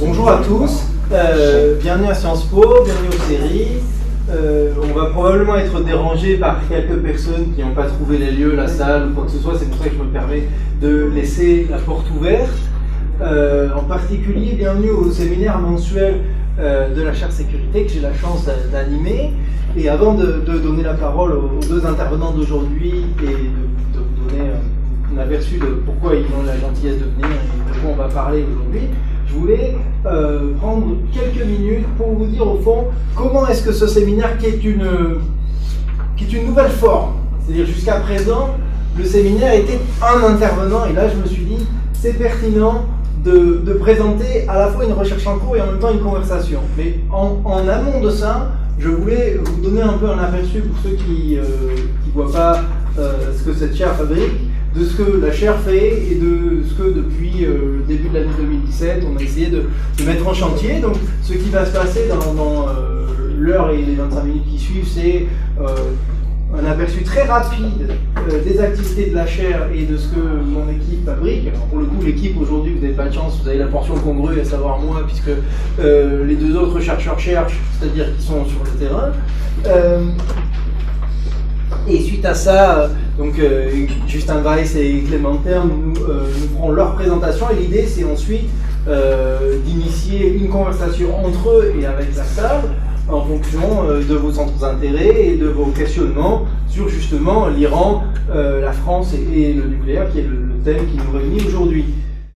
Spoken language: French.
Bonjour à tous, euh, bienvenue à Sciences Po, bienvenue aux séries. Euh, on va probablement être dérangé par quelques personnes qui n'ont pas trouvé les lieux, la salle ou quoi que ce soit, c'est pour ça que je me permets de laisser la porte ouverte. Euh, en particulier, bienvenue au séminaire mensuel de la chaire sécurité que j'ai la chance d'animer. Et avant de, donner la parole aux, deux intervenants d'aujourd'hui et de, de, vous donner un aperçu de pourquoi ils ont la gentillesse de venir et de quoi on va parler aujourd'hui, je voulais euh, prendre quelques minutes pour vous dire au fond comment est-ce que ce séminaire qui est une, qui est une nouvelle forme, c'est-à-dire jusqu'à présent, le séminaire était un intervenant et là je me suis dit c'est pertinent de, de, présenter à la fois une recherche en cours et en même temps une conversation. Mais en, amont de ça, je voulais vous donner un peu un aperçu pour ceux qui ne euh, voient pas euh, ce que cette chaire fabrique de ce que la chaire fait et de ce que depuis le début de l'année 2017, on a essayé de, mettre en chantier. Donc ce qui va se passer dans, euh, l'heure et les 25 minutes qui suivent, c'est euh, un aperçu très rapide des activités de la chaire et de ce que mon équipe fabrique. Pour le coup, l'équipe aujourd'hui, vous n'avez pas de chance, vous avez la portion congrue, à savoir moi, puisque les deux autres chercheurs cherchent, c'est-à-dire qu'ils sont sur le terrain. Et suite à ça, euh, donc euh, Justin Weiss et Clément Terme nous, euh, nous feront leur présentation et l'idée c'est ensuite d'initier une conversation entre eux et avec la salle en fonction de vos centres d'intérêt et de vos questionnements sur justement l'Iran, la France et, le nucléaire qui est le, thème qui nous réunit aujourd'hui.